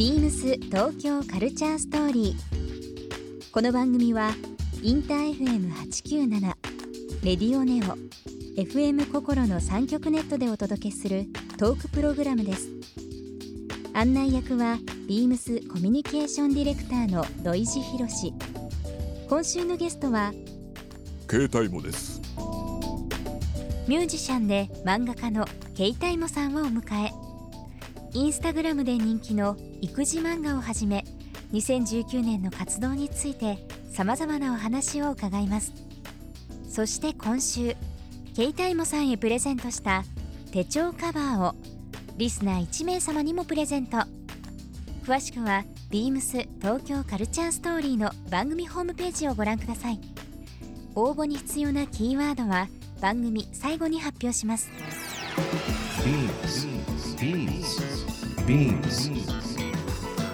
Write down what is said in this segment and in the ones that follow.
ビームス東京カルチャーストーリー。この番組はインター FM897 レディオネオ FM 心の3極ネットでお届けするトークプログラムです。案内役はビームスコミュニケーションディレクターの土井博志今週のゲストは携帯もです。ミュージシャンで漫画家のケイタイモさんをお迎え。インスタグラムで人気の育児漫画をはじめ2019年の活動についてさまざまなお話を伺います。そして今週ケイタイモさんへプレゼントした手帳カバーをリスナー1名様にもプレゼント。詳しくは beams 東京カルチャーストーリーの番組ホームページをご覧ください。応募に必要なキーワードは番組最後に発表します。Beams. Beams. Beams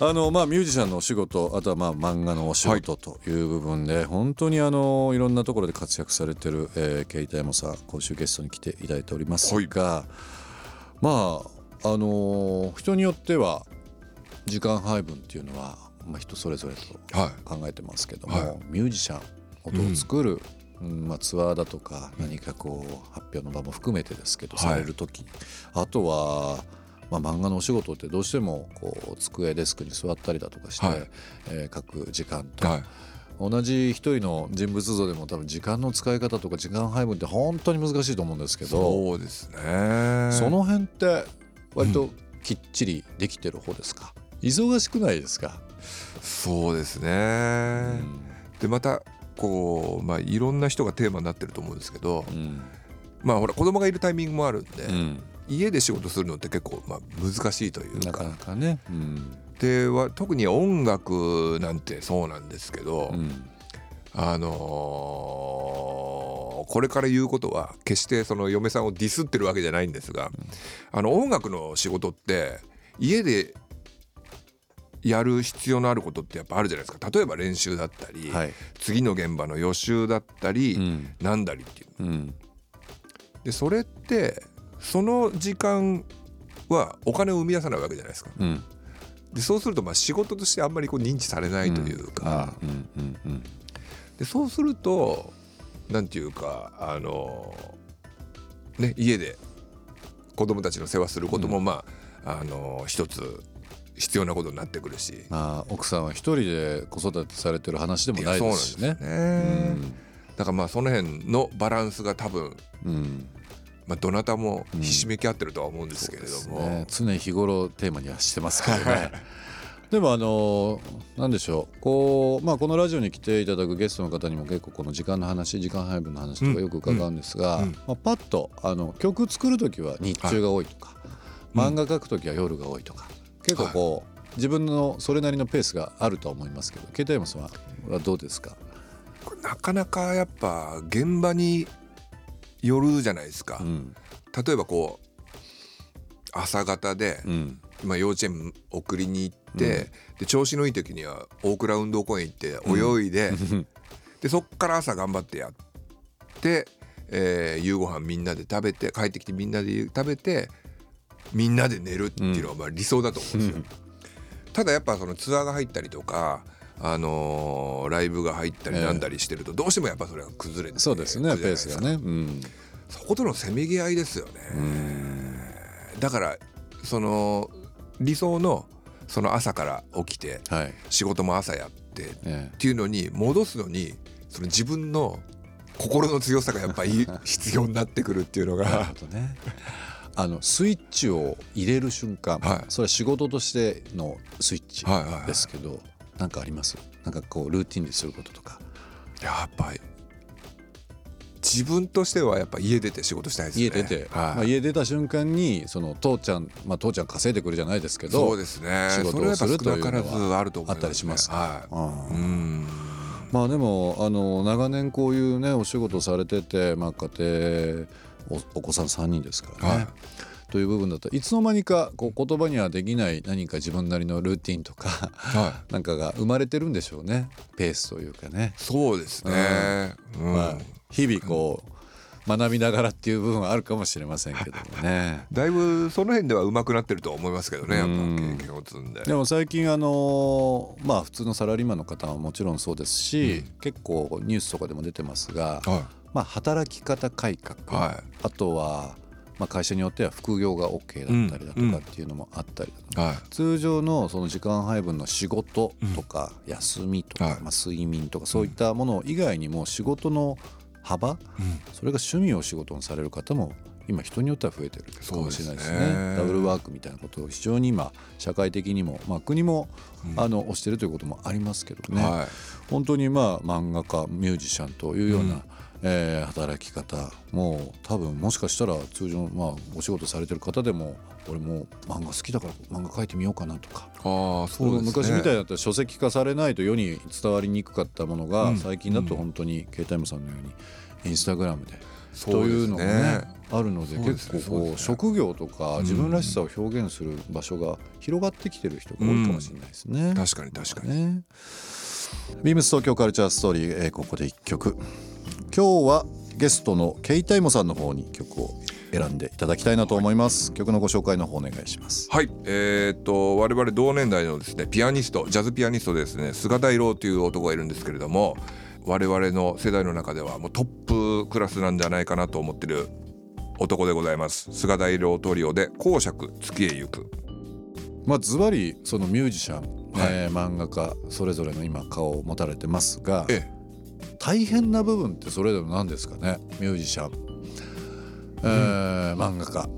あのまあミュージシャンのお仕事あとはまあ漫画のお仕事という部分で、本当にあのいろんなところで活躍されてる、えー、ケイタさん今週ゲストに来ていただいておりますが、まああの人によっては時間配分っていうのは、まあ、人それぞれとはい。考えてますけども、はい。ミュージシャン音を作る、うんまあ、ツアーだとか何かこう発表の場も含めてですけど、はい。される時あとは、まあ、漫画のお仕事ってどうしてもこう机デスクに座ったりだとかして、はい。えー書く時間と、はい。同じ一人の人物像でも多分時間の使い方とか時間配分って本当に難しいと思うんですけどそうですね。その辺って割ときっちりできてる方ですか、忙しくないですか、そうですね、うん。でまたこうまあいろんな人がテーマになってると思うんですけどうん。まあほら子供がいるタイミングもあるんで、うん家で仕事するのって結構まあ難しいというか。なかなかね、うん。では特に音楽なんてそうなんですけど、うん。あのーこれから言うことは決してその嫁さんをディスってるわけじゃないんですが、あの音楽の仕事って家でやる必要のあることってやっぱあるじゃないですか。例えば練習だったり、はい。次の現場の予習だったり、うん。なんだりっていううん。でそれってその時間はお金を生み出さないわけじゃないですか。うん。でそうするとまあ仕事としてあんまりこう認知されないというか、うんうんうんでそうするとなんていうかあのね家で子供たちの世話することもまあ、あの一つ必要なことになってくるし。まあ奥さんは一人で子育てされてる話でもないですしね。ね。だからまあその辺のバランスが多分、うんうんまあ、どなたもひしめき合ってるとは思うんですけれども、ね、常日頃テーマにはしてますけどね。でもあのなんでしょう。こう、まあ、このラジオに来ていただくゲストの方にも結構この時間の話時間配分の話とかよく伺うんですが、うん。うん。まあ、パッとあの曲作る時は日中が多いとか、漫画描く時は夜が多いとか結構こう、自分のそれなりのペースがあるとは思いますけど携帯山さんははどうですか、なかなかやっぱ現場によるじゃないですか、うん。例えばこう朝方で、うん。まあ、幼稚園送りに行って、で調子のいい時には大倉運動公園行って泳いで、でそっから朝頑張ってやって、えー夕ご飯みんなで食べて帰ってきてみんなで食べてみんなで寝るっていうのがまあ理想だと思うんですよ。ただやっぱそのツアーが入ったりとか、あのーライブが入ったりなんだりしてるとどうしてもやっぱそれが崩れてそうですねペースがね。うん。そことのせめぎ合いですよね。だからその理想のその朝から起きてはい。仕事も朝やってっえ。ていうのに戻すのにその自分の心の強さがやっぱり 必要になってくるっていうのが。ね。あのスイッチを入れる瞬間、はい。それは仕事としてのスイッチはいはいはいですけど、なんかあります？なんかこうルーティンにすることとか。やっぱり。自分としてはやっぱ家出て仕事したいですね。家出て、はい。まあ、家出た瞬間にその父ちゃん、まあ、父ちゃん稼いでくるじゃないですけどそうですね。仕事をするというのはあったりします。はい。うんうん。まあでもあの長年こういうねお仕事されてて、まあ、家庭おお子さん3人ですからね。はいという部分だといつの間にかこう言葉にはできない何か自分なりのルーティンとかはい。なんかが生まれてるんでしょうね。ペースというかね。そうですね、うん。まあ、日々こう学びながらっていう部分はあるかもしれませんけどもね。だいぶその辺では上手くなってるとは思いますけどねやっぱうん経験を積んで。でも最近あのまあ普通のサラリーマンの方はもちろんそうですし、結構ニュースとかでも出てますが、はまあ、働き方改革、はい。あとは、まあ、会社によっては副業が OK だったりだとかっていうのもあったりだとか、通常のその時間配分の仕事とか休みとか、はい。まあ、睡眠とかそういったもの以外にも仕事の幅、それが趣味を仕事にされる方も今人によっては増えてるかもしれないですね。そうですね。ダブルワークみたいなことを非常に今社会的にも、まあ、国も、あの推してるということもありますけどね、はい。本当にまあ漫画家ミュージシャンというような、えー働き方。もう多分もしかしたら通常まあお仕事されてる方でも俺もう漫画好きだから漫画描いてみようかなとか。ああそうですね。昔みたいだったら書籍化されないと世に伝わりにくかったものが、うん。最近だと本当に携帯もさんのようにインスタグラムでというのがねあるので結構こう職業とか自分らしさを表現する場所が広がってきてる人が多いかもしれないですね。確かに確かに。ね。ビームス東京カルチャーストーリー、えーここで一曲今日はゲストのケイタイモさんの方に曲を選んでいただきたいなと思います。曲のご紹介の方お願いします。はい。えーっと我々同年代のですねピアニストジャズピアニストでですね菅大郎という男がいるんですけれども我々の世代の中ではもうトップクラスなんじゃないかなと思ってる男でございます。菅大郎トリオで「公爵月へ行く。まあズバリそのミュージシャン、はい。えー漫画家それぞれの今顔を持たれてますが」え大変な部分ってそれぞれ何ですかね？ミュージシャン、えー漫画家。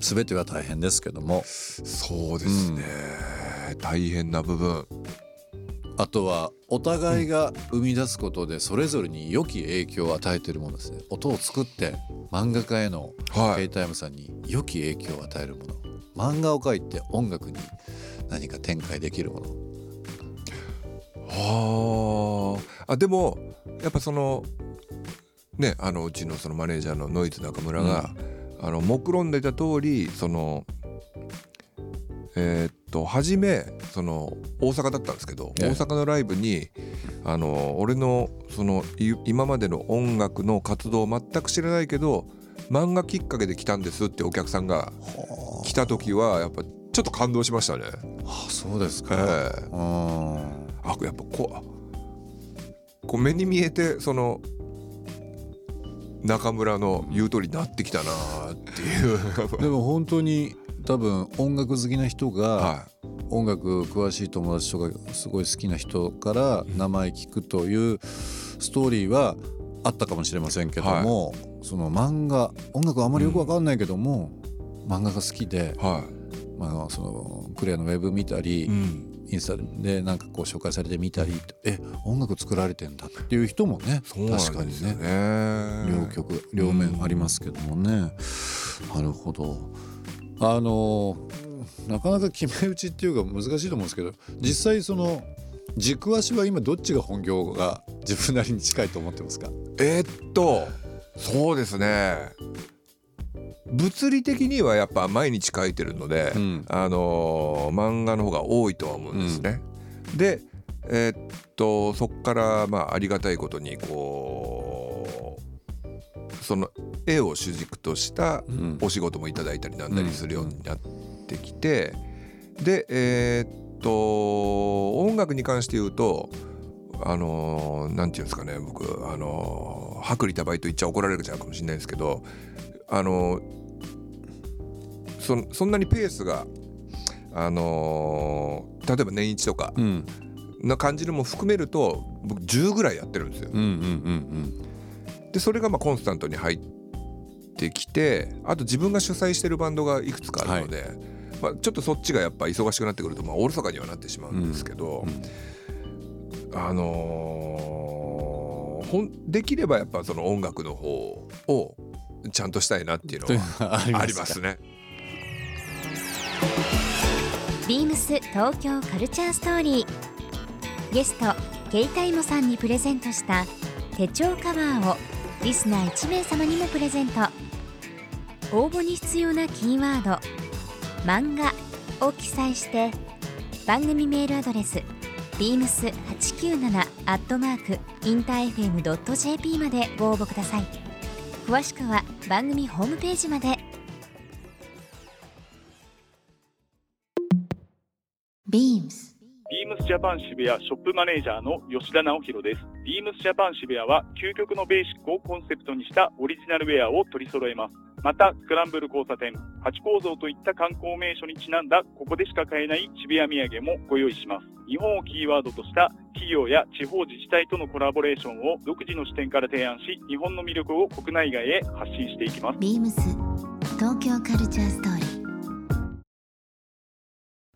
全ては大変ですけども。そうですね、大変な部分。あとはお互いが生み出すことでそれぞれに良き影響を与えているものですね。音を作って漫画家へのはい。K タイムさんに良き影響を与えるもの。漫画を描いて音楽に何か展開できるもの。はああでもやっぱそのねあのうちのそのマネージャーのノイズ中村が、あの目論んでいた通りそのえーっと初めその大阪だったんですけど、ええ。大阪のライブにあの俺のそのい今までの音楽の活動を全く知らないけど漫画きっかけで来たんですってお客さんが来た時はやっぱちょっと感動しましたね。あそうですか、ええ。うんあやっぱこうあこう目に見えてその中村の言う通りになってきたなっていう。でも本当に多分音楽好きな人がは音楽詳しい友達とかすごい好きな人から名前聞くというストーリーはあったかもしれませんけども、その漫画音楽あまりよく分かんないけども、漫画が好きでい、はまあ、そのクレアのウェブ見たり、い、うん、インスタでなんかこう紹介されてみたりえ音楽作られてんだっていう人もね確かにね両極両面ありますけどもね、なるほど。あのなかなか決め打ちっていうか難しいと思うんですけど実際その軸足は今どっちが本業が自分なりに近いと思ってますか？えーっとそうですね物理的にはやっぱ毎日書いてるので、うん。あのー漫画の方が多いとは思うんですね。でえーっとそこからまあありがたいことにこうその絵を主軸としたうん。お仕事もいただいたりなんだりするようになってきて、でえーっと音楽に関して言うとあのーなんていうんですかね僕あのー薄利多売と言っちゃ怒られるじゃうかもしれないですけどあのーそそんなにペースがあのー例えば年一とかうん。な感じのも含めると僕10ぐらいやってるんですよ。うんうんうんでそれがまあコンスタントに入ってきてあと自分が主催してるバンドがいくつかあるので、まあ、ちょっとそっちがやっぱ忙しくなってくるとまあおろそかにはなってしまうんですけど、あのーほんできればやっぱその音楽の方をちゃんとしたいなっていうのはありますね。ビームス東京カルチャーストーリー。ゲストケイタイモさんにプレゼントした手帳カバーをリスナー1名様にもプレゼント。応募に必要なキーワード「漫画」を記載して番組メールアドレス beams897 アットマークインター FM.jp までご応募ください。詳しくは番組ホームページまで。ビームスビームスジャパン渋谷ショップマネージャーの吉田直弘です。ビームスジャパン渋谷は究極のベーシックをコンセプトにしたオリジナルウェアを取り揃えます。また、スクランブル交差点、ハチ公像といった観光名所にちなんだここでしか買えない渋谷土産もご用意します。日本をキーワードとした企業や地方自治体とのコラボレーションを独自の視点から提案し、日本の魅力を国内外へ発信していきます。ビームス東京カルチャーストーリー